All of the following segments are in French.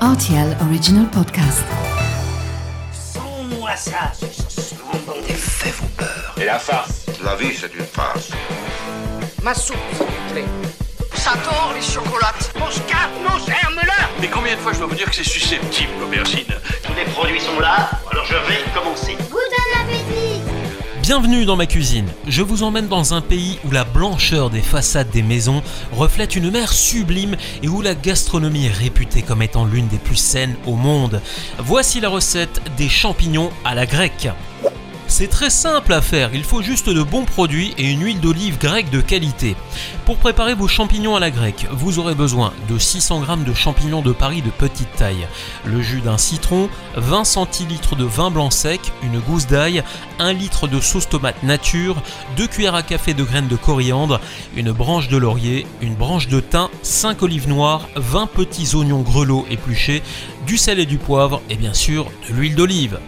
RTL Original Podcast. Sans-moi ça, Les faits vous peur. Et la farce La vie, c'est une farce. Ma soupe, s'il vous plaît. Ça tord les chocolates. Mon scarpe, nos germes-là Mais combien de fois je dois vous dire que c'est susceptible, l'aubergine? Tous les produits sont là, alors je vais commencer. Bienvenue dans ma cuisine. Je vous emmène dans un pays où la blancheur des façades des maisons reflète une mer sublime et où la gastronomie est réputée comme étant l'une des plus saines au monde. Voici la recette des champignons à la grecque. C'est très simple à faire, il faut juste de bons produits et une huile d'olive grecque de qualité. Pour préparer vos champignons à la grecque, vous aurez besoin de 600 g de champignons de Paris de petite taille, le jus d'un citron, 20 centilitres de vin blanc sec, une gousse d'ail, 1 litre de sauce tomate nature, 2 cuillères à café de graines de coriandre, une branche de laurier, une branche de thym, 5 olives noires, 20 petits oignons grelots épluchés, du sel et du poivre et bien sûr de l'huile d'olive.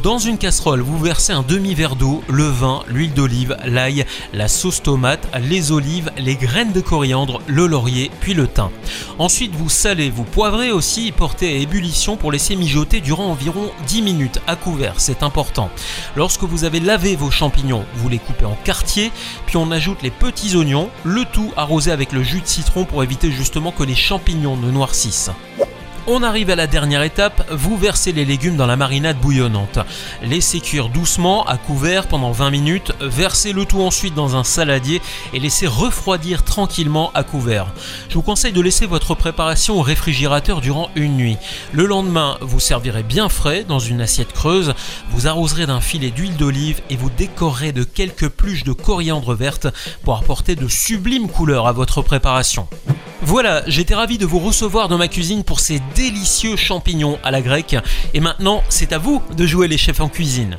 Dans une casserole, vous versez un demi-verre d'eau, le vin, l'huile d'olive, l'ail, la sauce tomate, les olives, les graines de coriandre, le laurier, puis le thym. Ensuite, vous salez, vous poivrez aussi et portez à ébullition pour laisser mijoter durant environ 10 minutes à couvert, c'est important. Lorsque vous avez lavé vos champignons, vous les coupez en quartiers, puis on ajoute les petits oignons, le tout arrosé avec le jus de citron pour éviter justement que les champignons ne noircissent. On arrive à la dernière étape, vous versez les légumes dans la marinade bouillonnante. Laissez cuire doucement à couvert pendant 20 minutes, versez le tout ensuite dans un saladier et laissez refroidir tranquillement à couvert. Je vous conseille de laisser votre préparation au réfrigérateur durant une nuit. Le lendemain, vous servirez bien frais dans une assiette creuse, vous arroserez d'un filet d'huile d'olive et vous décorerez de quelques pluches de coriandre verte pour apporter de sublimes couleurs à votre préparation. Voilà, j'étais ravi de vous recevoir dans ma cuisine pour ces délicieux champignons à la grecque. Et maintenant, c'est à vous de jouer les chefs en cuisine.